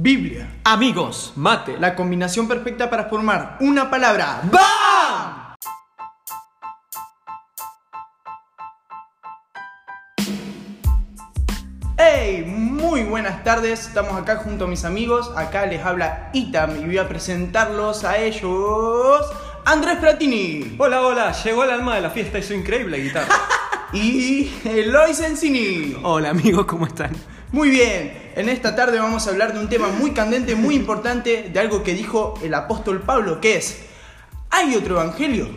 Biblia. Amigos, mate. La combinación perfecta para formar una palabra. ¡BAM! ¡Hey! Muy buenas tardes. Estamos acá junto a mis amigos. Acá les habla Itam y voy a presentarlos a ellos. Andrés Fratini Hola, hola, llegó el alma de la fiesta y su increíble guitarra. y Eloy Sensini. hola amigos, ¿cómo están? Muy bien, en esta tarde vamos a hablar de un tema muy candente, muy importante, de algo que dijo el apóstol Pablo, que es, ¿hay otro evangelio?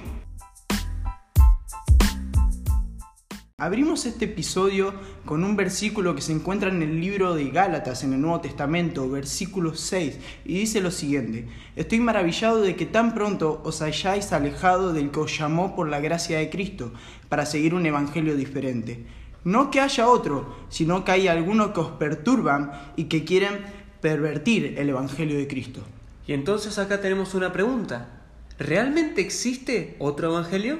Abrimos este episodio con un versículo que se encuentra en el libro de Gálatas, en el Nuevo Testamento, versículo 6, y dice lo siguiente, estoy maravillado de que tan pronto os hayáis alejado del que os llamó por la gracia de Cristo, para seguir un evangelio diferente no que haya otro, sino que hay algunos que os perturban y que quieren pervertir el Evangelio de Cristo. Y entonces acá tenemos una pregunta. ¿Realmente existe otro Evangelio?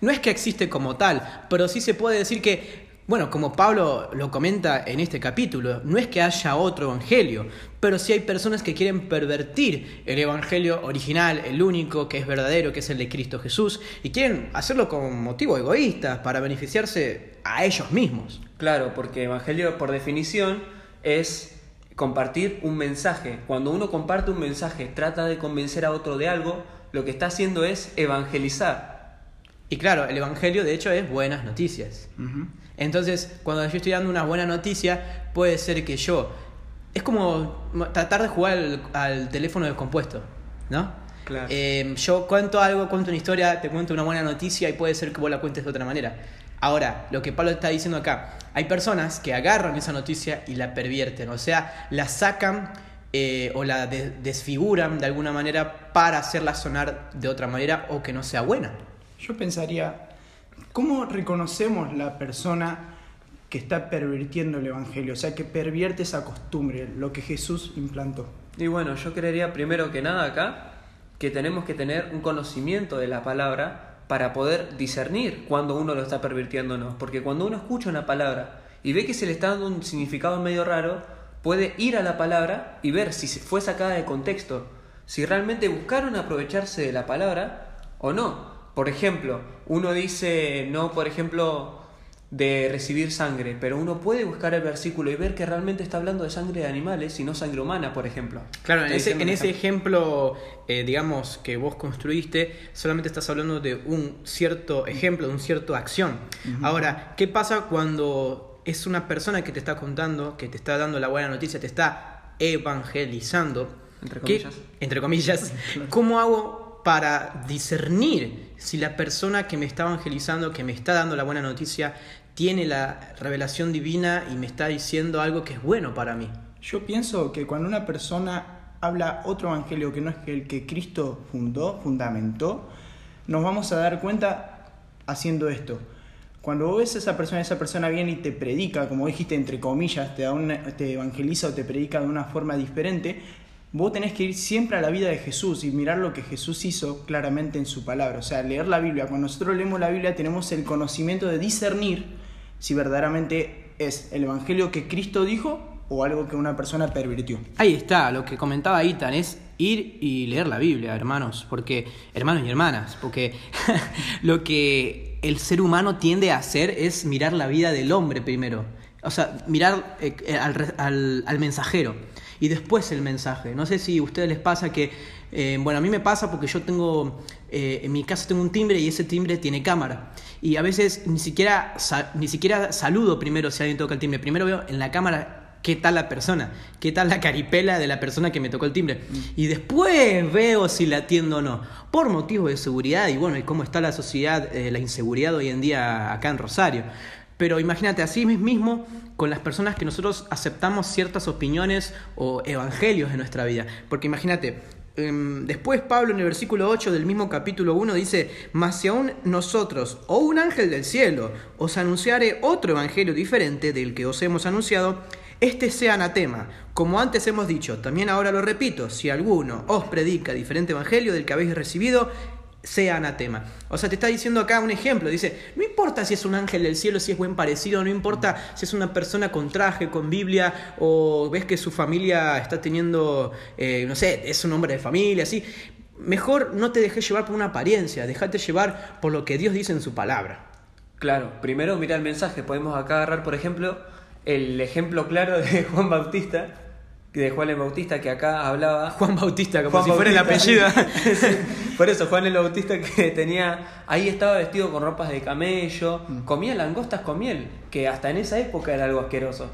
No es que existe como tal, pero sí se puede decir que bueno, como Pablo lo comenta en este capítulo, no es que haya otro evangelio, pero sí hay personas que quieren pervertir el evangelio original, el único que es verdadero, que es el de Cristo Jesús, y quieren hacerlo con motivo egoísta, para beneficiarse a ellos mismos. Claro, porque evangelio por definición es compartir un mensaje. Cuando uno comparte un mensaje, trata de convencer a otro de algo, lo que está haciendo es evangelizar. Y claro, el evangelio de hecho es buenas noticias. Entonces, cuando yo estoy dando una buena noticia, puede ser que yo. Es como tratar de jugar al, teléfono descompuesto, ¿no? Claro. Eh, yo cuento algo, cuento una historia, te cuento una buena noticia y puede ser que vos la cuentes de otra manera. Ahora, lo que Pablo está diciendo acá, hay personas que agarran esa noticia y la pervierten, o sea, la sacan eh, o la desfiguran de alguna manera para hacerla sonar de otra manera o que no sea buena. Yo pensaría, ¿Cómo reconocemos la persona que está pervirtiendo el Evangelio? O sea, que pervierte esa costumbre, lo que Jesús implantó. Y bueno, yo creería primero que nada acá que tenemos que tener un conocimiento de la palabra para poder discernir cuando uno lo está pervirtiendo o no. Porque cuando uno escucha una palabra y ve que se le está dando un significado medio raro, puede ir a la palabra y ver si fue sacada de contexto, si realmente buscaron aprovecharse de la palabra o no. Por ejemplo, uno dice no, por ejemplo, de recibir sangre, pero uno puede buscar el versículo y ver que realmente está hablando de sangre de animales y no sangre humana, por ejemplo. Claro, en ese, en ese ejemplo, eh, digamos, que vos construiste, solamente estás hablando de un cierto ejemplo, de un cierto acción. Ahora, ¿qué pasa cuando es una persona que te está contando, que te está dando la buena noticia, te está evangelizando? Entre comillas. entre comillas, ¿cómo hago para discernir si la persona que me está evangelizando, que me está dando la buena noticia, tiene la revelación divina y me está diciendo algo que es bueno para mí. Yo pienso que cuando una persona habla otro evangelio que no es el que Cristo fundó, fundamentó, nos vamos a dar cuenta haciendo esto. Cuando vos ves a esa persona, esa persona viene y te predica, como dijiste, entre comillas, te, da te evangeliza o te predica de una forma diferente, Vos tenés que ir siempre a la vida de Jesús y mirar lo que Jesús hizo claramente en su palabra. O sea, leer la Biblia. Cuando nosotros leemos la Biblia tenemos el conocimiento de discernir si verdaderamente es el Evangelio que Cristo dijo o algo que una persona pervirtió. Ahí está, lo que comentaba Itan es ir y leer la Biblia, hermanos, porque hermanos y hermanas, porque lo que el ser humano tiende a hacer es mirar la vida del hombre primero, o sea, mirar eh, al, al mensajero y después el mensaje. No sé si a ustedes les pasa que, eh, bueno, a mí me pasa porque yo tengo, eh, en mi casa tengo un timbre y ese timbre tiene cámara. Y a veces ni siquiera, ni siquiera saludo primero si alguien toca el timbre. Primero veo en la cámara qué tal la persona, qué tal la caripela de la persona que me tocó el timbre. Y después veo si la atiendo o no. Por motivos de seguridad y bueno, y cómo está la sociedad, eh, la inseguridad hoy en día acá en Rosario. Pero imagínate, así mismo con las personas que nosotros aceptamos ciertas opiniones o evangelios en nuestra vida. Porque imagínate, em, después Pablo en el versículo 8 del mismo capítulo 1 dice, mas si aún nosotros o un ángel del cielo os anunciare otro evangelio diferente del que os hemos anunciado, este sea anatema. Como antes hemos dicho, también ahora lo repito, si alguno os predica diferente evangelio del que habéis recibido, sea anatema. O sea, te está diciendo acá un ejemplo. Dice, no importa si es un ángel del cielo, si es buen parecido, no importa si es una persona con traje, con Biblia, o ves que su familia está teniendo, eh, no sé, es un hombre de familia, así. Mejor no te dejes llevar por una apariencia, déjate llevar por lo que Dios dice en su palabra. Claro, primero mira el mensaje. Podemos acá agarrar, por ejemplo, el ejemplo claro de Juan Bautista, de Juan el Bautista que acá hablaba. Juan Bautista, como Juan si fuera el apellido. Sí, Por eso, Juan el Bautista que tenía. Ahí estaba vestido con ropas de camello, Mm. comía langostas con miel, que hasta en esa época era algo asqueroso.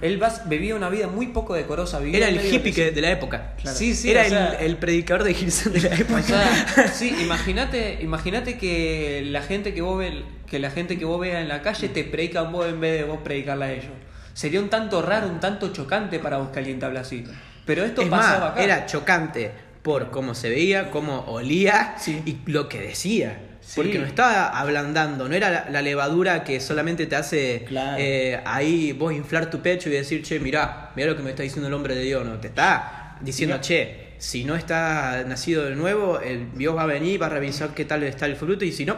Él vas- vivía una vida muy poco decorosa. vivía Era el hippie que- de la época. Sí, sí, Era sea- el, predicador de Gilson de la época. O sea, sí, imagínate, imagínate que la gente que vos que la gente que vos veas en la calle te predica a vos en vez de vos predicarla a ellos. Sería un tanto raro, un tanto chocante para vos que alguien te habla así. Pero esto es pasaba más, acá. era chocante por cómo se veía, cómo olía Sí. y lo que decía. Sí. Porque no estaba ablandando, no era la, la levadura que solamente te hace Claro. eh, ahí vos inflar tu pecho y decir, che, mirá, mirá lo que me está diciendo el hombre de Dios, no, te está diciendo, Mirá. che, si no está nacido de nuevo, el Dios va a venir, va a revisar qué tal está el fruto y si no,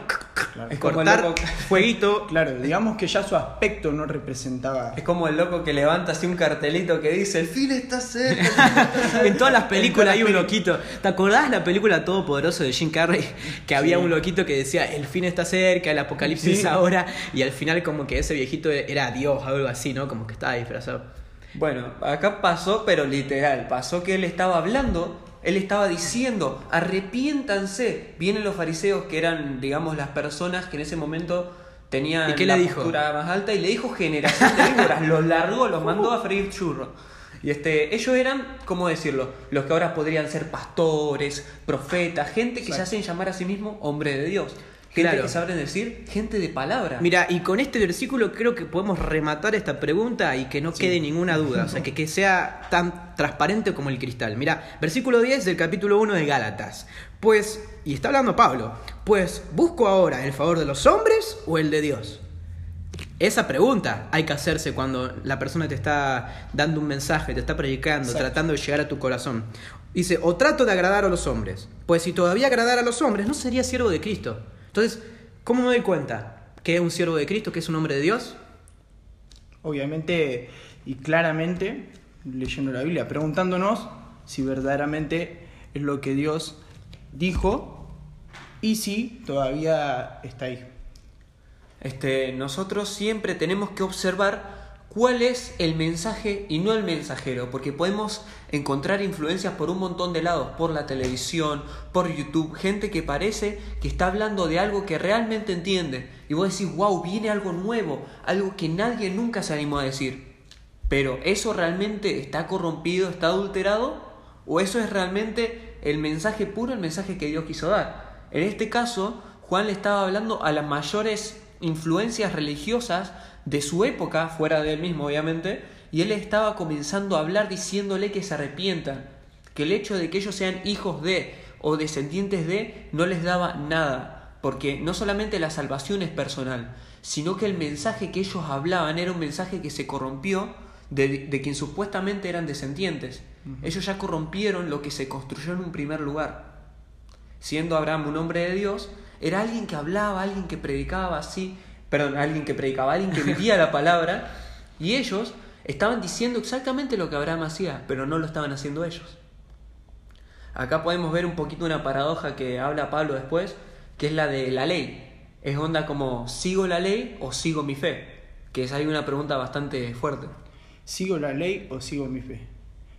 Es como el cortar loco- fueguito. Claro, digamos que ya su aspecto no representaba. Es como el loco que levanta así un cartelito que dice, el fin está cerca. el fin está cerca". En todas las películas hay un loquito. ¿Te acordás la película Todopoderoso de Jim Carrey? Que había Sí. un loquito que decía, el fin está cerca, el apocalipsis Sí. es ahora. Y al final como que ese viejito era Dios, algo así, ¿no? Como que estaba disfrazado. Bueno, acá pasó, pero literal, pasó que él estaba hablando, él estaba diciendo, arrepiéntanse. Vienen los fariseos que eran, digamos, las personas que en ese momento tenían ¿Y qué la le dijo? más alta y le dijo generación de víboras, los largó, los mandó a freír churros. Y este, ellos eran, ¿cómo decirlo? Los que ahora podrían ser pastores, profetas, gente que se hacen llamar a sí mismo hombre de Dios. Gente Claro. que saben decir, gente de palabra. Mira, y con este versículo creo que podemos rematar esta pregunta y que no quede ninguna duda, o sea, que, que sea tan transparente como el cristal. Mira, versículo 10 del capítulo 1 de Gálatas. Pues, y está hablando Pablo, pues, ¿busco ahora el favor de los hombres o el de Dios? Esa pregunta hay que hacerse cuando la persona te está dando un mensaje, te está predicando, Exacto. tratando de llegar a tu corazón. Dice, o trato de agradar a los hombres. Pues si todavía agradara a los hombres, no sería siervo de Cristo. Entonces, ¿cómo me doy cuenta que es un siervo de Cristo, que es un hombre de Dios? Obviamente y claramente, leyendo la Biblia, preguntándonos si verdaderamente es lo que Dios dijo y si todavía está ahí. Este, nosotros siempre tenemos que observar cuál es el mensaje y no el mensajero, porque podemos encontrar influencias por un montón de lados, por la televisión, por YouTube, gente que parece que está hablando de algo que realmente entiende, y vos decís, wow, viene algo nuevo, algo que nadie nunca se animó a decir. Pero ¿eso realmente está corrompido, está adulterado? ¿O eso es realmente el mensaje puro, el mensaje que Dios quiso dar? En este caso, Juan le estaba hablando a las mayores influencias religiosas de su época, fuera de él mismo obviamente, y él estaba comenzando a hablar diciéndole que se arrepientan, que el hecho de que ellos sean hijos de o descendientes de no les daba nada, porque no solamente la salvación es personal, sino que el mensaje que ellos hablaban era un mensaje que se corrompió de, de quien supuestamente eran descendientes. Ellos ya corrompieron lo que se construyó en un primer lugar. Siendo Abraham un hombre de Dios, era alguien que hablaba, alguien que predicaba así, perdón, alguien que predicaba, alguien que vivía la palabra, y ellos estaban diciendo exactamente lo que Abraham hacía, pero no lo estaban haciendo ellos. Acá podemos ver un poquito una paradoja que habla Pablo después, que es la de la ley. Es onda como, ¿sigo la ley o sigo mi fe? Que es ahí una pregunta bastante fuerte. ¿Sigo la ley o sigo mi fe?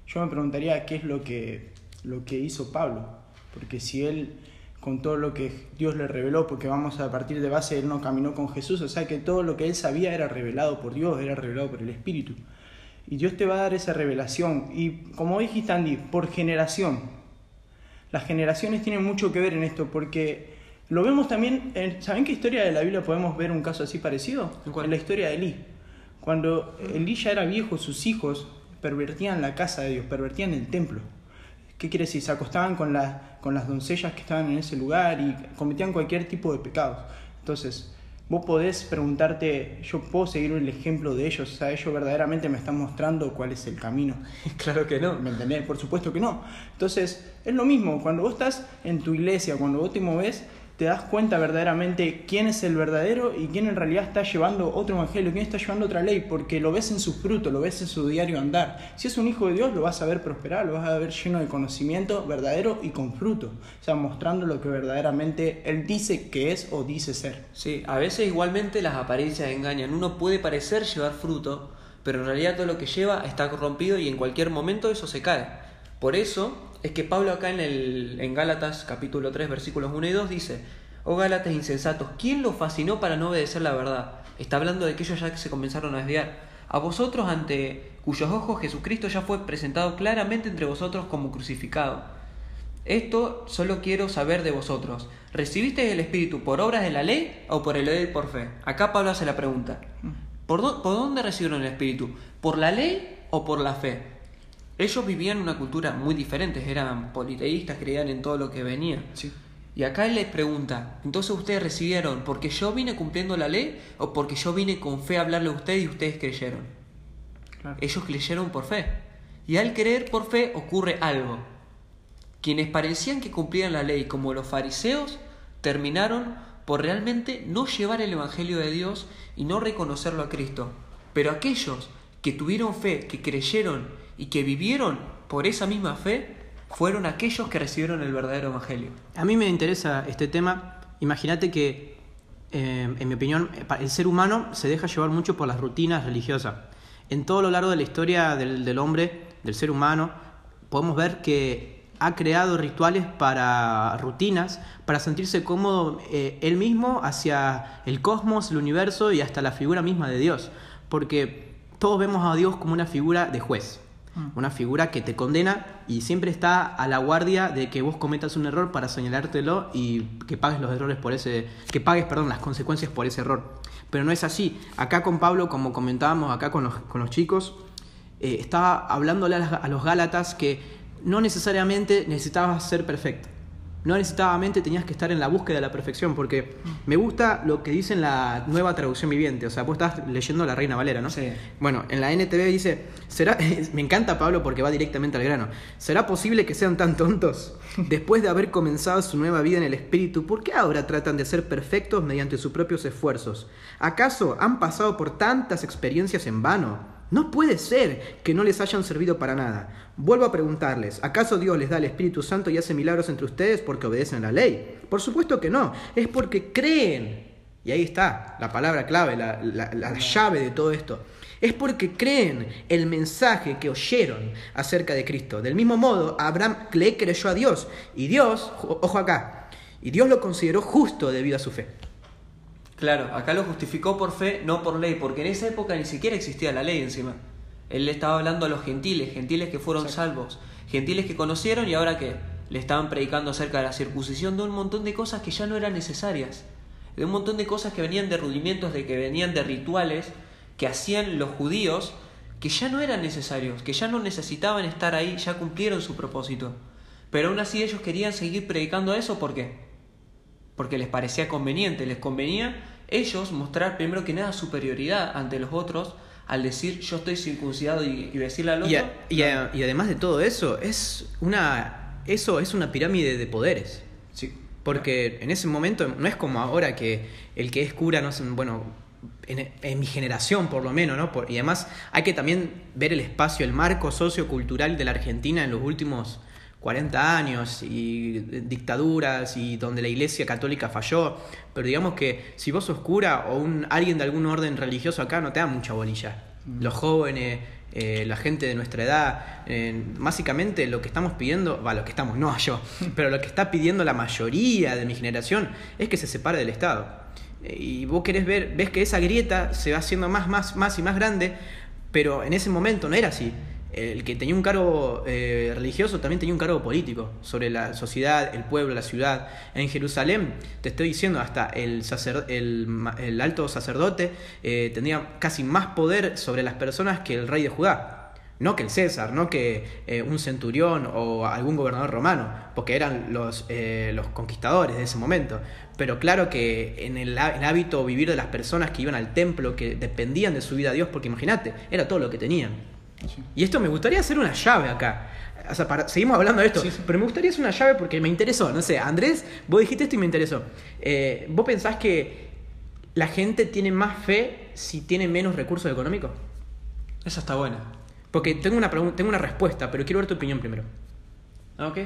Yo me preguntaría qué es lo que, lo que hizo Pablo, porque si él, con todo lo que Dios le reveló, porque vamos a partir de base, él no caminó con Jesús, o sea que todo lo que él sabía era revelado por Dios, era revelado por el Espíritu. Y Dios te va a dar esa revelación, y como dijiste Andy, por generación. Las generaciones tienen mucho que ver en esto, porque lo vemos también, en, ¿saben qué historia de la Biblia podemos ver un caso así parecido? ¿En cuál? En la historia de Elí. Cuando Elí ya era viejo, sus hijos pervertían la casa de Dios, pervertían el templo. ¿Qué quiere decir? Se acostaban con, la- con las doncellas que estaban en ese lugar y cometían cualquier tipo de pecados. Entonces, vos podés preguntarte, yo puedo seguir el ejemplo de ellos, o sea, ellos verdaderamente me están mostrando cuál es el camino. claro que no. ¿Me entendés? Por supuesto que no. Entonces, es lo mismo, cuando vos estás en tu iglesia, cuando vos te moves, te das cuenta verdaderamente quién es el verdadero y quién en realidad está llevando otro evangelio, quién está llevando otra ley, porque lo ves en su fruto, lo ves en su diario andar. Si es un hijo de Dios, lo vas a ver prosperar, lo vas a ver lleno de conocimiento verdadero y con fruto, o sea, mostrando lo que verdaderamente él dice que es o dice ser. Sí, a veces igualmente las apariencias engañan. Uno puede parecer llevar fruto, pero en realidad todo lo que lleva está corrompido y en cualquier momento eso se cae. Por eso es que Pablo acá en, el, en Gálatas capítulo 3 versículos 1 y 2 dice, oh Gálatas insensatos, ¿quién los fascinó para no obedecer la verdad? Está hablando de aquellos ya que se comenzaron a desviar. A vosotros ante cuyos ojos Jesucristo ya fue presentado claramente entre vosotros como crucificado. Esto solo quiero saber de vosotros. ¿Recibisteis el Espíritu por obras de la ley o por el por fe? Acá Pablo hace la pregunta. ¿Por, ¿Por dónde recibieron el Espíritu? ¿Por la ley o por la fe? Ellos vivían una cultura muy diferente, eran politeístas, creían en todo lo que venía. Sí. Y acá él les pregunta, entonces ustedes recibieron porque yo vine cumpliendo la ley o porque yo vine con fe a hablarle a ustedes y ustedes creyeron. Claro. Ellos creyeron por fe. Y al creer por fe ocurre algo. Quienes parecían que cumplían la ley como los fariseos terminaron por realmente no llevar el Evangelio de Dios y no reconocerlo a Cristo. Pero aquellos que tuvieron fe, que creyeron y que vivieron por esa misma fe, fueron aquellos que recibieron el verdadero Evangelio. A mí me interesa este tema. Imagínate que, eh, en mi opinión, el ser humano se deja llevar mucho por las rutinas religiosas. En todo lo largo de la historia del, del hombre, del ser humano, podemos ver que ha creado rituales para rutinas, para sentirse cómodo eh, él mismo hacia el cosmos, el universo y hasta la figura misma de Dios. Porque todos vemos a Dios como una figura de juez, una figura que te condena y siempre está a la guardia de que vos cometas un error para señalártelo y que pagues los errores por ese, que pagues, perdón, las consecuencias por ese error. Pero no es así. Acá con Pablo, como comentábamos acá con los, con los chicos, eh, estaba hablándole a, a los Gálatas que no necesariamente necesitabas ser perfecto. No necesariamente tenías que estar en la búsqueda de la perfección, porque me gusta lo que dice en la nueva traducción viviente. O sea, vos estás leyendo la Reina Valera, ¿no? Sí. Bueno, en la NTV dice, será, me encanta Pablo porque va directamente al grano. ¿Será posible que sean tan tontos? Después de haber comenzado su nueva vida en el Espíritu, ¿por qué ahora tratan de ser perfectos mediante sus propios esfuerzos? ¿Acaso han pasado por tantas experiencias en vano? No puede ser que no les hayan servido para nada. Vuelvo a preguntarles, ¿acaso Dios les da el Espíritu Santo y hace milagros entre ustedes porque obedecen la ley? Por supuesto que no, es porque creen. Y ahí está la palabra clave, la, la- la llave de todo esto. Es porque creen el mensaje que oyeron acerca de Cristo. Del mismo modo, Abraham le creyó a Dios y Dios, ojo acá, y Dios lo consideró justo debido a su fe. Claro, acá lo justificó por fe, no por ley, porque en esa época ni siquiera existía la ley encima. Él le estaba hablando a los gentiles, gentiles que fueron salvos, gentiles que conocieron y ahora que le estaban predicando acerca de la circuncisión, de un montón de cosas que ya no eran necesarias, de un montón de cosas que venían de rudimentos, de que venían de rituales que hacían los judíos, que ya no eran necesarios, que ya no necesitaban estar ahí, ya cumplieron su propósito. Pero aún así ellos querían seguir predicando eso, ¿por qué? Porque les parecía conveniente, les convenía ellos mostrar primero que nada superioridad ante los otros al decir yo estoy circuncidado y, y decirle al otro. Y, a- y a- y además de todo eso, es una, eso es una pirámide de poderes. Sí. Porque en ese momento no es como ahora que el que es cura, no sé, bueno, en, en mi generación por lo menos, ¿no? Por- y además hay que también ver el espacio, el marco sociocultural de la Argentina en los últimos 40 años y dictaduras y donde la iglesia católica falló. Pero digamos que si vos sos cura o un, alguien de algún orden religioso acá no te da mucha bolilla. Los jóvenes, eh, la gente de nuestra edad, eh, básicamente lo que estamos pidiendo, va, lo que estamos, no yo, pero lo que está pidiendo la mayoría de mi generación es que se separe del Estado. Eh, Y vos querés ver, ves que esa grieta se va haciendo más, más, más y más grande, pero en ese momento no era así. El que tenía un cargo eh, religioso también tenía un cargo político sobre la sociedad, el pueblo, la ciudad. En Jerusalén, te estoy diciendo, hasta el, sacer- el, el alto sacerdote eh, tenía casi más poder sobre las personas que el rey de Judá. No que el César, no que eh, un centurión o algún gobernador romano, porque eran los, eh, los conquistadores de ese momento. Pero claro que en el, el hábito vivir de las personas que iban al templo, que dependían de su vida a Dios, porque imagínate, era todo lo que tenían. Sí. Y esto me gustaría hacer una llave acá. O sea, para- seguimos hablando de esto, Sí, sí. pero me gustaría hacer una llave porque me interesó. No sé, Andrés, vos dijiste esto y me interesó. Eh, ¿Vos pensás que la gente tiene más fe si tiene menos recursos económicos? Esa está buena. Porque tengo una, tengo una respuesta, pero quiero ver tu opinión primero. Ah, ok.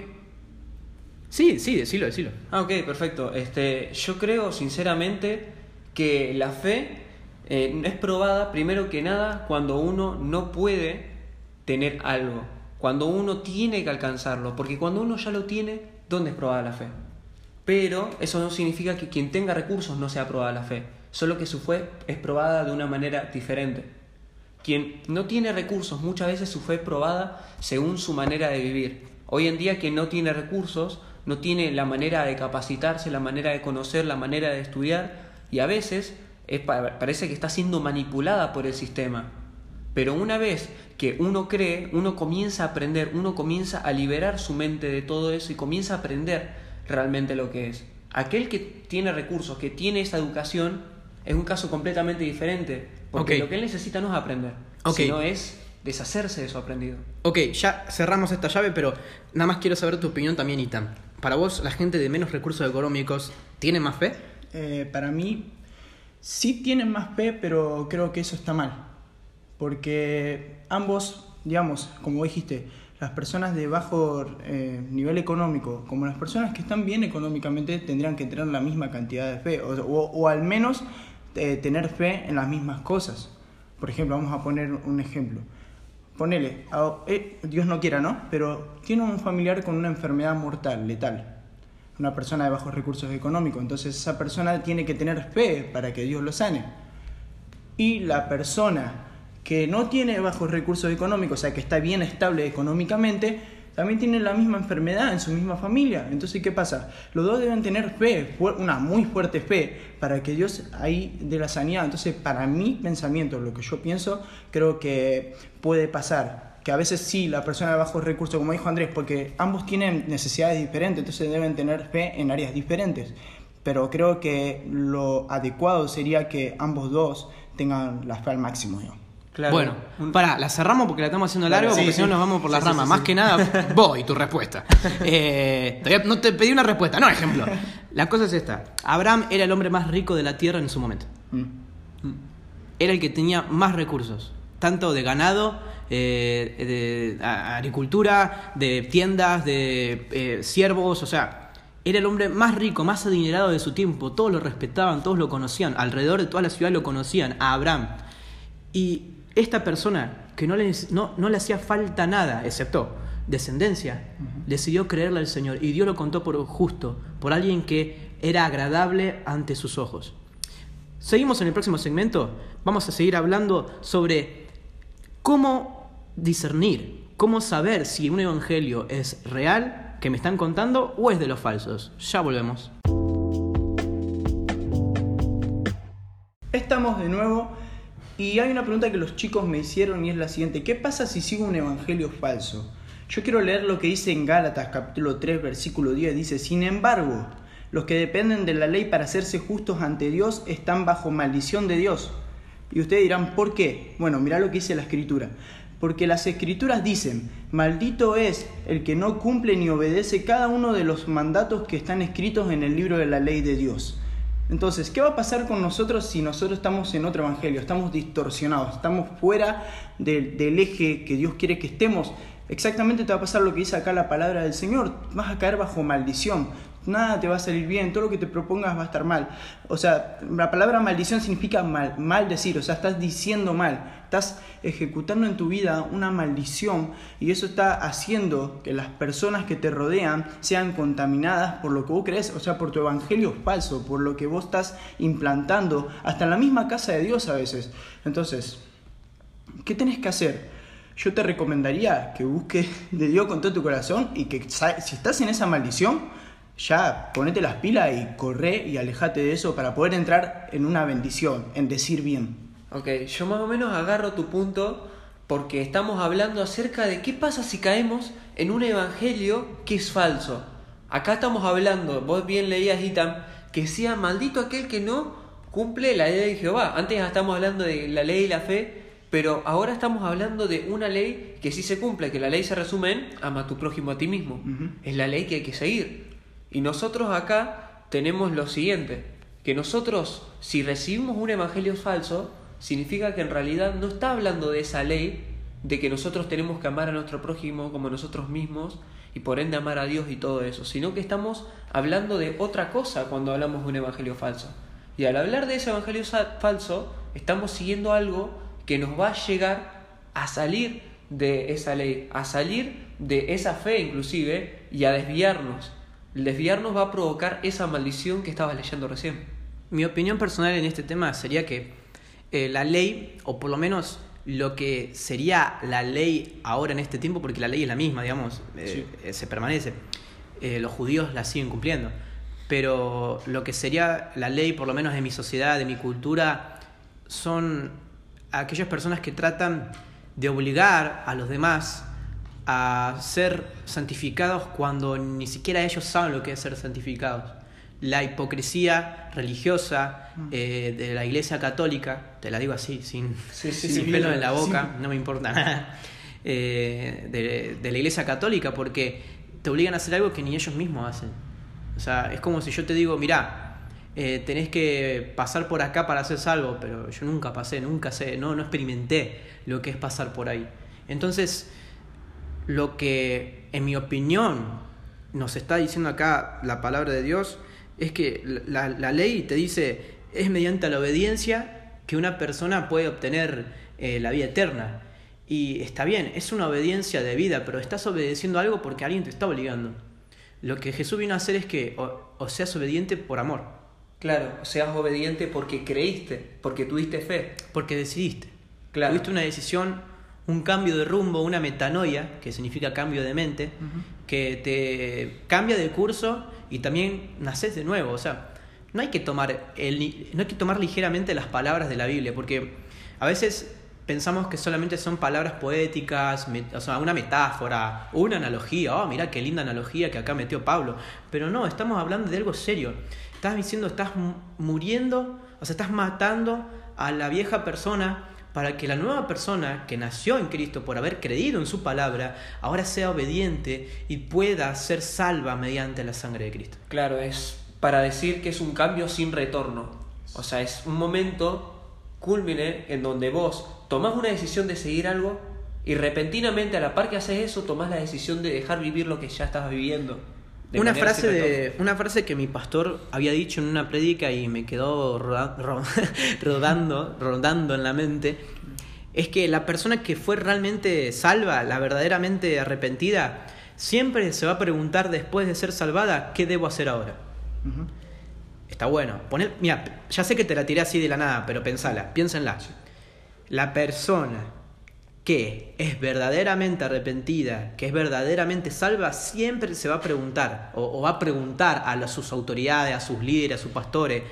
Sí, sí, decilo, decilo. Ah, ok, perfecto. Este, yo creo sinceramente que la fe eh, es probada primero que nada cuando uno no puede tener algo, cuando uno tiene que alcanzarlo, porque cuando uno ya lo tiene, ¿dónde es probada la fe? Pero eso no significa que quien tenga recursos no sea probada la fe, solo que su fe es probada de una manera diferente. Quien no tiene recursos, muchas veces su fe es probada según su manera de vivir. Hoy en día quien no tiene recursos no tiene la manera de capacitarse, la manera de conocer, la manera de estudiar y a veces es pa- parece que está siendo manipulada por el sistema. Pero una vez que uno cree, uno comienza a aprender, uno comienza a liberar su mente de todo eso y comienza a aprender realmente lo que es. Aquel que tiene recursos, que tiene esa educación, es un caso completamente diferente. Porque lo que él necesita no es aprender, sino es deshacerse de su aprendido. Ok, ya cerramos esta llave, pero nada más quiero saber tu opinión también, Itan. Para vos, la gente de menos recursos económicos tiene más fe? Eh, para mí, sí tienen más fe, pero creo que eso está mal. Porque ambos, digamos, como dijiste, las personas de bajo eh, nivel económico, como las personas que están bien económicamente, tendrían que tener la misma cantidad de fe, o al menos eh, tener fe en las mismas cosas. Por ejemplo, vamos a poner un ejemplo. Ponele, a- eh, Dios no quiera, ¿no? Pero tiene un familiar con una enfermedad mortal, letal una persona de bajos recursos económicos. Entonces esa persona tiene que tener fe para que Dios lo sane. Y la persona que no tiene bajos recursos económicos, o sea, que está bien estable económicamente, también tiene la misma enfermedad en su misma familia. Entonces, ¿qué pasa? Los dos deben tener fe, una muy fuerte fe, para que Dios ahí dé la sanidad. Entonces, para mi pensamiento, lo que yo pienso, creo que puede pasar. Que a veces sí, la persona de bajos recursos, como dijo Andrés, porque ambos tienen necesidades diferentes, entonces deben tener fe en áreas diferentes. Pero creo que lo adecuado sería que ambos dos tengan la fe al máximo. Claro. Bueno, pará, la cerramos porque la estamos haciendo Claro, largo, sí, porque si no nos vamos por las Sí, sí, ramas. sí, Más sí. que nada, vos y tu respuesta. Eh, todavía no te pedí una respuesta, no ejemplo. La cosa es esta. Abraham era el hombre más rico de la tierra en su momento. Mm. Era el que tenía más recursos, tanto de ganado, eh, de agricultura, de tiendas, de eh, siervos, o sea, era el hombre más rico, más adinerado de su tiempo. Todos lo respetaban, todos lo conocían, alrededor de toda la ciudad lo conocían, a Abraham. Y esta persona, que no le, no, no le hacía falta nada, excepto descendencia, decidió creerle al Señor y Dios lo contó por justo, por alguien que era agradable ante sus ojos. Seguimos en el próximo segmento, vamos a seguir hablando sobre cómo discernir, cómo saber si un evangelio es real, que me están contando, o es de los falsos. Ya volvemos. Estamos de nuevo y hay una pregunta que los chicos me hicieron y es la siguiente. ¿Qué pasa si sigo un evangelio falso? Yo quiero leer lo que dice en Gálatas capítulo 3 versículo 10. Dice, sin embargo, los que dependen de la ley para hacerse justos ante Dios están bajo maldición de Dios. Y ustedes dirán, ¿por qué? Bueno, mirá lo que dice la escritura. Porque las escrituras dicen, maldito es el que no cumple ni obedece cada uno de los mandatos que están escritos en el libro de la ley de Dios. Entonces, ¿qué va a pasar con nosotros si nosotros estamos en otro evangelio? Estamos distorsionados, estamos fuera del, del eje que Dios quiere que estemos. Exactamente te va a pasar lo que dice acá la palabra del Señor. Vas a caer bajo maldición. Nada te va a salir bien, todo lo que te propongas va a estar mal. O sea, la palabra maldición significa mal, mal decir, o sea, estás diciendo mal, estás ejecutando en tu vida una maldición y eso está haciendo que las personas que te rodean sean contaminadas por lo que vos crees, o sea, por tu evangelio falso, por lo que vos estás implantando, hasta en la misma casa de Dios a veces. Entonces, ¿qué tenés que hacer? Yo te recomendaría que busques de Dios con todo tu corazón y que si estás en esa maldición, ya ponete las pilas y corre y alejate de eso para poder entrar en una bendición, en decir bien. Ok, yo más o menos agarro tu punto, porque estamos hablando acerca de qué pasa si caemos en un evangelio que es falso. Acá estamos hablando, vos bien leías Itam, que sea maldito aquel que no cumple la ley de Jehová. Antes estamos hablando de la ley y la fe, pero ahora estamos hablando de una ley que sí se cumple, que la ley se resume en ama a tu prójimo a ti mismo. Es la ley que hay que seguir. Y nosotros acá tenemos lo siguiente, que nosotros si recibimos un evangelio falso, significa que en realidad no está hablando de esa ley de que nosotros tenemos que amar a nuestro prójimo como nosotros mismos y por ende amar a Dios y todo eso, sino que estamos hablando de otra cosa cuando hablamos de un evangelio falso. Y al hablar de ese evangelio falso, estamos siguiendo algo que nos va a llegar a salir de esa ley, a salir de esa fe inclusive y a desviarnos. Desviarnos va a provocar esa maldición que estabas leyendo recién. Mi opinión personal en este tema sería que eh, la ley, o por lo menos lo que sería la ley ahora en este tiempo, porque la ley es la misma, digamos, eh, eh, se permanece, los judíos la siguen cumpliendo, pero lo que sería la ley, por lo menos de mi sociedad, de mi cultura, son aquellas personas que tratan de obligar a los demás a ser santificados cuando ni siquiera ellos saben lo que es ser santificados. La hipocresía religiosa mm. eh, de la Iglesia Católica, te la digo así, sin, pelo en la boca, no me importa nada, eh, de, de la Iglesia Católica, porque te obligan a hacer algo que ni ellos mismos hacen. O sea, es como si yo te digo, mirá, eh, tenés que pasar por acá para hacer salvo, pero yo nunca pasé, nunca sé, no, no experimenté lo que es pasar por ahí. Entonces, lo que en mi opinión nos está diciendo acá la palabra de Dios es que la, ley te dice, es mediante la obediencia que una persona puede obtener eh, la vida eterna. Y está bien, es una obediencia de vida, pero estás obedeciendo algo porque alguien te está obligando. Lo que Jesús vino a hacer es que o seas obediente por amor. Claro, seas obediente porque creíste, porque tuviste fe. Porque decidiste. Claro. Tuviste una decisión, un cambio de rumbo, una metanoia, que significa cambio de mente, que te cambia de curso y también naces de nuevo. O sea, no hay que tomar, el, no hay que tomar ligeramente las palabras de la Biblia, porque a veces pensamos que solamente son palabras poéticas, o sea, una metáfora, una analogía. Oh, mira qué linda analogía que acá metió Pablo. Pero no, estamos hablando de algo serio. Estás diciendo, estás muriendo, o sea, estás matando a la vieja persona para que la nueva persona que nació en Cristo por haber creído en su palabra, ahora sea obediente y pueda ser salva mediante la sangre de Cristo. Claro, es para decir que es un cambio sin retorno. O sea, es un momento culmine en donde vos tomás una decisión de seguir algo y repentinamente a la par que haces eso tomás la decisión de dejar vivir lo que ya estabas viviendo una frase, de, una frase que mi pastor había dicho en una prédica y me quedó rodando, rodando en la mente, es que la persona que fue realmente salva, la verdaderamente arrepentida, siempre se va a preguntar después de ser salvada, ¿qué debo hacer ahora? Está bueno. Poner, mira, ya sé que te la tiré así de la nada, pero pensala, piénsenla. La persona que es verdaderamente arrepentida, que es verdaderamente salva, siempre se va a preguntar o, va a preguntar a sus autoridades, a sus líderes, a sus pastores,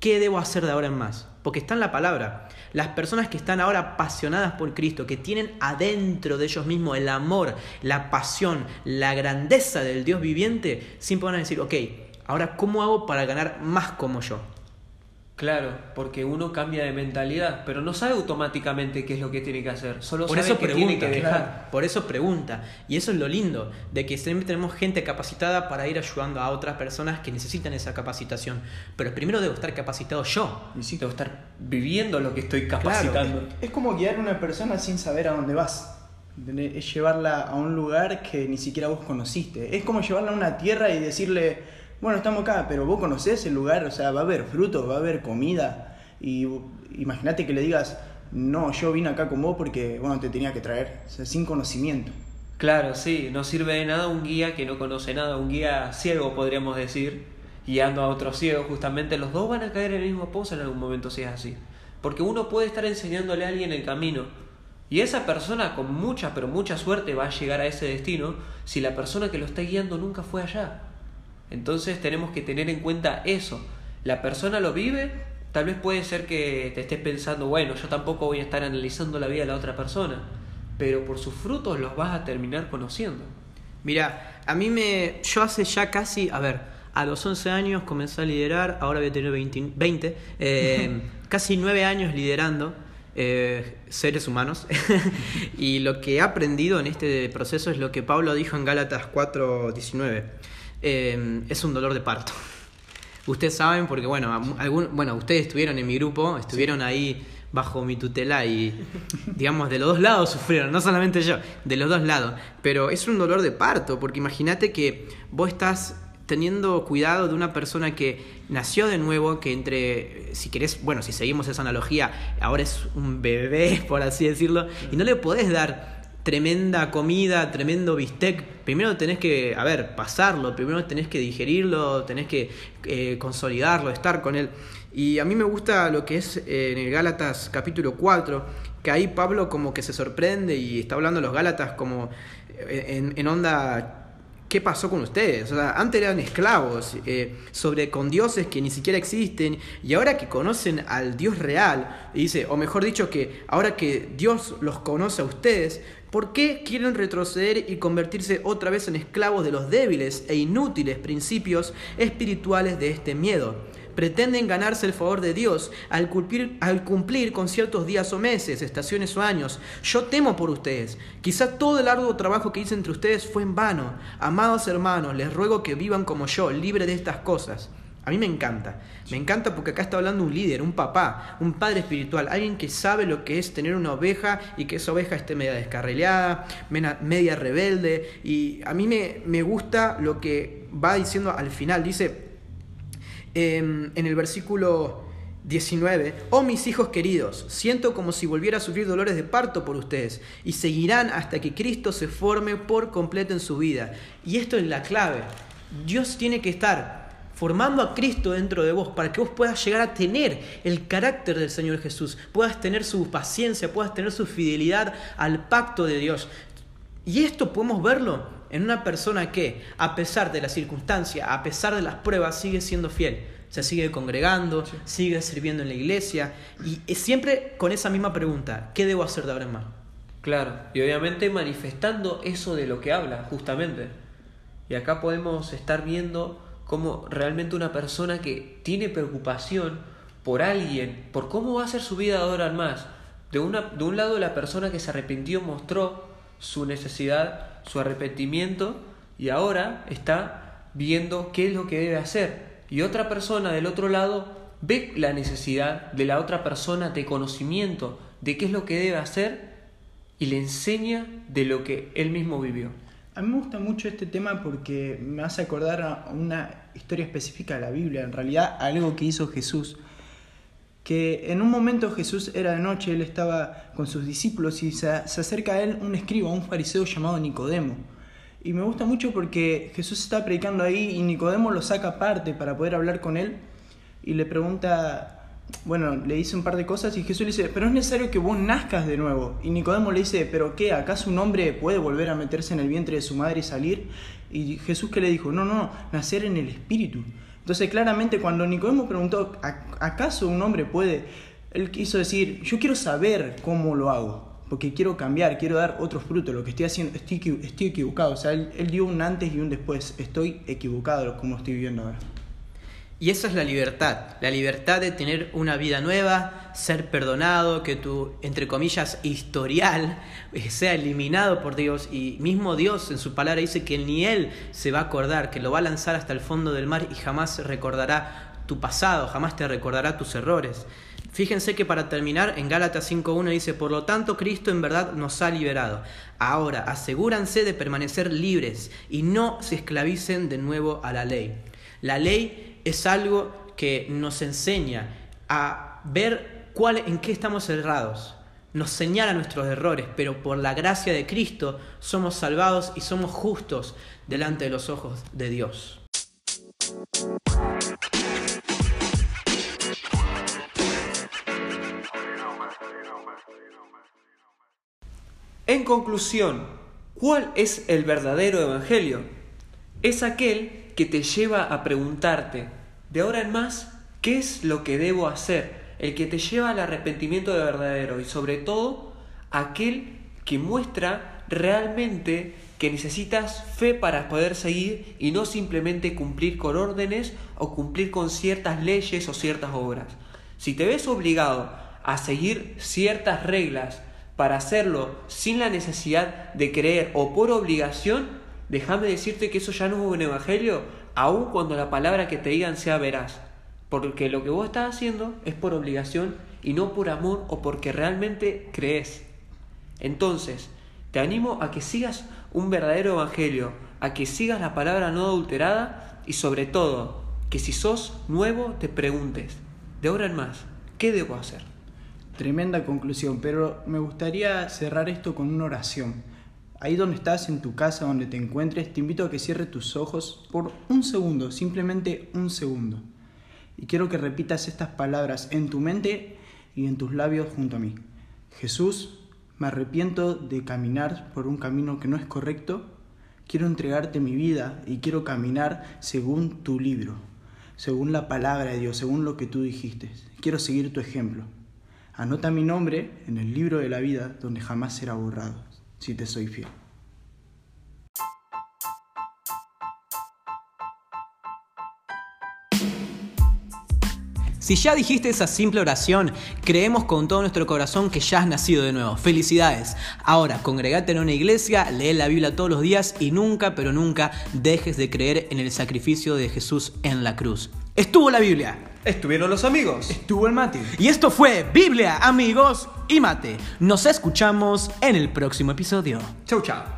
¿qué debo hacer de ahora en más? Porque está en la palabra. Las personas que están ahora apasionadas por Cristo, que tienen adentro de ellos mismos el amor, la pasión, la grandeza del Dios viviente, siempre van a decir, ok, ahora ¿cómo hago para ganar más como yo? Claro, porque uno cambia de mentalidad, pero no sabe automáticamente qué es lo que tiene que hacer, solo por sabe eso que tiene que dejar. Por eso pregunta, y eso es lo lindo, de que siempre tenemos gente capacitada para ir ayudando a otras personas que necesitan esa capacitación, pero primero debo estar capacitado yo. Y debo estar viviendo lo que estoy capacitando. es, como guiar a una persona sin saber a dónde vas. Es llevarla a un lugar que ni siquiera vos conociste. Es como llevarla a una tierra y decirle bueno, estamos acá, pero vos conocés el lugar, o sea, va a haber fruto, va a haber comida. Y imagínate que le digas, no, yo vine acá con vos porque, bueno, te tenía que traer, o sea, sin conocimiento. Claro, sí, no sirve de nada un guía que no conoce nada, un guía ciego podríamos decir, guiando a otro ciego, justamente los dos van a caer en el mismo pozo en algún momento si es así. Porque uno puede estar enseñándole a alguien el camino, y esa persona con mucha, pero mucha suerte va a llegar a ese destino si la persona que lo está guiando nunca fue allá. Entonces tenemos que tener en cuenta eso. La persona lo vive tal vez puede ser que te estés pensando, bueno, yo tampoco voy a estar analizando la vida de la otra persona, pero por sus frutos los vas a terminar conociendo. Mira, a mí me. Yo hace ya casi. A ver, a los 11 años comencé a liderar, ahora voy a tener 20. 20 eh, casi 9 años liderando. eh, seres humanos y lo que he aprendido en este proceso es lo que Pablo dijo en Gálatas 4:19 Eh, es un dolor de parto. Ustedes saben porque bueno algún- bueno ustedes estuvieron en mi grupo estuvieron ahí bajo mi tutela y digamos de los dos lados sufrieron no solamente yo de los dos lados. Pero es un dolor de parto porque imagínate que vos estás teniendo cuidado de una persona que nació de nuevo, que entre, si querés, bueno, si seguimos esa analogía, ahora es un bebé, por así decirlo, y no le podés dar tremenda comida, tremendo bistec. Primero tenés que, a ver, pasarlo, primero tenés que digerirlo, tenés que eh, consolidarlo, estar con él. Y a mí me gusta lo que es eh, en el Gálatas capítulo 4, que ahí Pablo como que se sorprende y está hablando a los Gálatas como eh, en, en onda ¿Qué pasó con ustedes? O sea, antes eran esclavos, eh, sobre con dioses que ni siquiera existen, y ahora que conocen al Dios real, y dice, o mejor dicho, que ahora que Dios los conoce a ustedes, ¿por qué quieren retroceder y convertirse otra vez en esclavos de los débiles e inútiles principios espirituales de este miedo? Pretenden ganarse el favor de Dios al cumplir, al cumplir con ciertos días o meses, estaciones o años. Yo temo por ustedes. Quizá todo el arduo trabajo que hice entre ustedes fue en vano. Amados hermanos, les ruego que vivan como yo, libre de estas cosas. A mí me encanta. Me encanta porque acá está hablando un líder, un papá, un padre espiritual, alguien que sabe lo que es tener una oveja y que esa oveja esté media descarrileada, mena- media rebelde. Y a mí me, me gusta lo que va diciendo al final. Dice, em, en el versículo 19, oh mis hijos queridos, siento como si volviera a sufrir dolores de parto por ustedes y seguirán hasta que Cristo se forme por completo en su vida. Y esto es la clave. Dios tiene que estar formando a Cristo dentro de vos para que vos puedas llegar a tener el carácter del Señor Jesús, puedas tener su paciencia, puedas tener su fidelidad al pacto de Dios. Y esto podemos verlo en una persona que, a pesar de la circunstancia, a pesar de las pruebas, sigue siendo fiel. Se sigue congregando, sigue sirviendo en la iglesia y siempre con esa misma pregunta, ¿qué debo hacer de ahora en más? Claro, y obviamente manifestando eso de lo que habla, justamente. Y acá podemos estar viendo cómo realmente una persona que tiene preocupación por alguien, por cómo va a ser su vida ahora en más. De, una, de un lado la persona que se arrepintió mostró su necesidad, su arrepentimiento, y ahora está viendo qué es lo que debe hacer. Y otra persona del otro lado ve la necesidad de la otra persona de conocimiento, de qué es lo que debe hacer y le enseña de lo que él mismo vivió. A mí me gusta mucho este tema porque me hace acordar a una historia específica de la Biblia, en realidad algo que hizo Jesús. Que en un momento Jesús era de noche, él estaba con sus discípulos y se, se acerca a él un escriba, un fariseo llamado Nicodemo. Y me gusta mucho porque Jesús está predicando ahí y Nicodemo lo saca aparte para poder hablar con él y le pregunta, bueno, le dice un par de cosas y Jesús le dice, pero es necesario que vos nazcas de nuevo. Y Nicodemo le dice, pero ¿qué? ¿Acaso un hombre puede volver a meterse en el vientre de su madre y salir? Y Jesús que le dijo, no, no, nacer en el espíritu. Entonces claramente cuando Nicodemo preguntó, ¿a- ¿acaso un hombre puede? Él quiso decir, yo quiero saber cómo lo hago, porque quiero cambiar, quiero dar otro fruto, lo que estoy haciendo, estoy equivocado. O sea, él, él dio un antes y un después, estoy equivocado como estoy viviendo ahora. Y esa es la libertad, la libertad de tener una vida nueva, ser perdonado, que tu, entre comillas, historial sea eliminado por Dios. Y mismo Dios en su palabra dice que ni Él se va a acordar, que lo va a lanzar hasta el fondo del mar y jamás recordará tu pasado, jamás te recordará tus errores. Fíjense que para terminar, en Gálatas 5.1 dice, por lo tanto Cristo en verdad nos ha liberado. Ahora, asegúranse de permanecer libres y no se esclavicen de nuevo a la ley. La ley es algo que nos enseña a ver cuál, en qué estamos errados. Nos señala nuestros errores, pero por la gracia de Cristo somos salvados y somos justos delante de los ojos de Dios. En conclusión, ¿cuál es el verdadero evangelio? Es aquel que te lleva a preguntarte, de ahora en más, ¿Qué es lo que debo hacer? El que te lleva al arrepentimiento de verdadero y sobre todo aquel que muestra realmente que necesitas fe para poder seguir y no simplemente cumplir con órdenes o cumplir con ciertas leyes o ciertas obras. Si te ves obligado a seguir ciertas reglas para hacerlo sin la necesidad de creer o por obligación, déjame decirte que eso ya no es un evangelio, aun cuando la palabra que te digan sea veraz. Porque lo que vos estás haciendo es por obligación y no por amor o porque realmente crees. Entonces, te animo a que sigas un verdadero evangelio, a que sigas la palabra no adulterada y sobre todo, que si sos nuevo te preguntes, de ahora en más, ¿qué debo hacer? Tremenda conclusión, pero me gustaría cerrar esto con una oración. Ahí donde estás, en tu casa, donde te encuentres, te invito a que cierres tus ojos por un segundo, simplemente un segundo. Y quiero que repitas estas palabras en tu mente y en tus labios junto a mí. Jesús, me arrepiento de caminar por un camino que no es correcto. Quiero entregarte mi vida y quiero caminar según tu libro, según la palabra de Dios, según lo que tú dijiste. Quiero seguir tu ejemplo. Anota mi nombre en el libro de la vida donde jamás será borrado, si te soy fiel. Si ya dijiste esa simple oración, creemos con todo nuestro corazón que ya has nacido de nuevo. Felicidades. Ahora, congregate en una iglesia, lee la Biblia todos los días y nunca, pero nunca dejes de creer en el sacrificio de Jesús en la cruz. Estuvo la Biblia. Estuvieron los amigos. Estuvo el mate. Y esto fue Biblia, amigos y mate. Nos escuchamos en el próximo episodio. Chau, chau.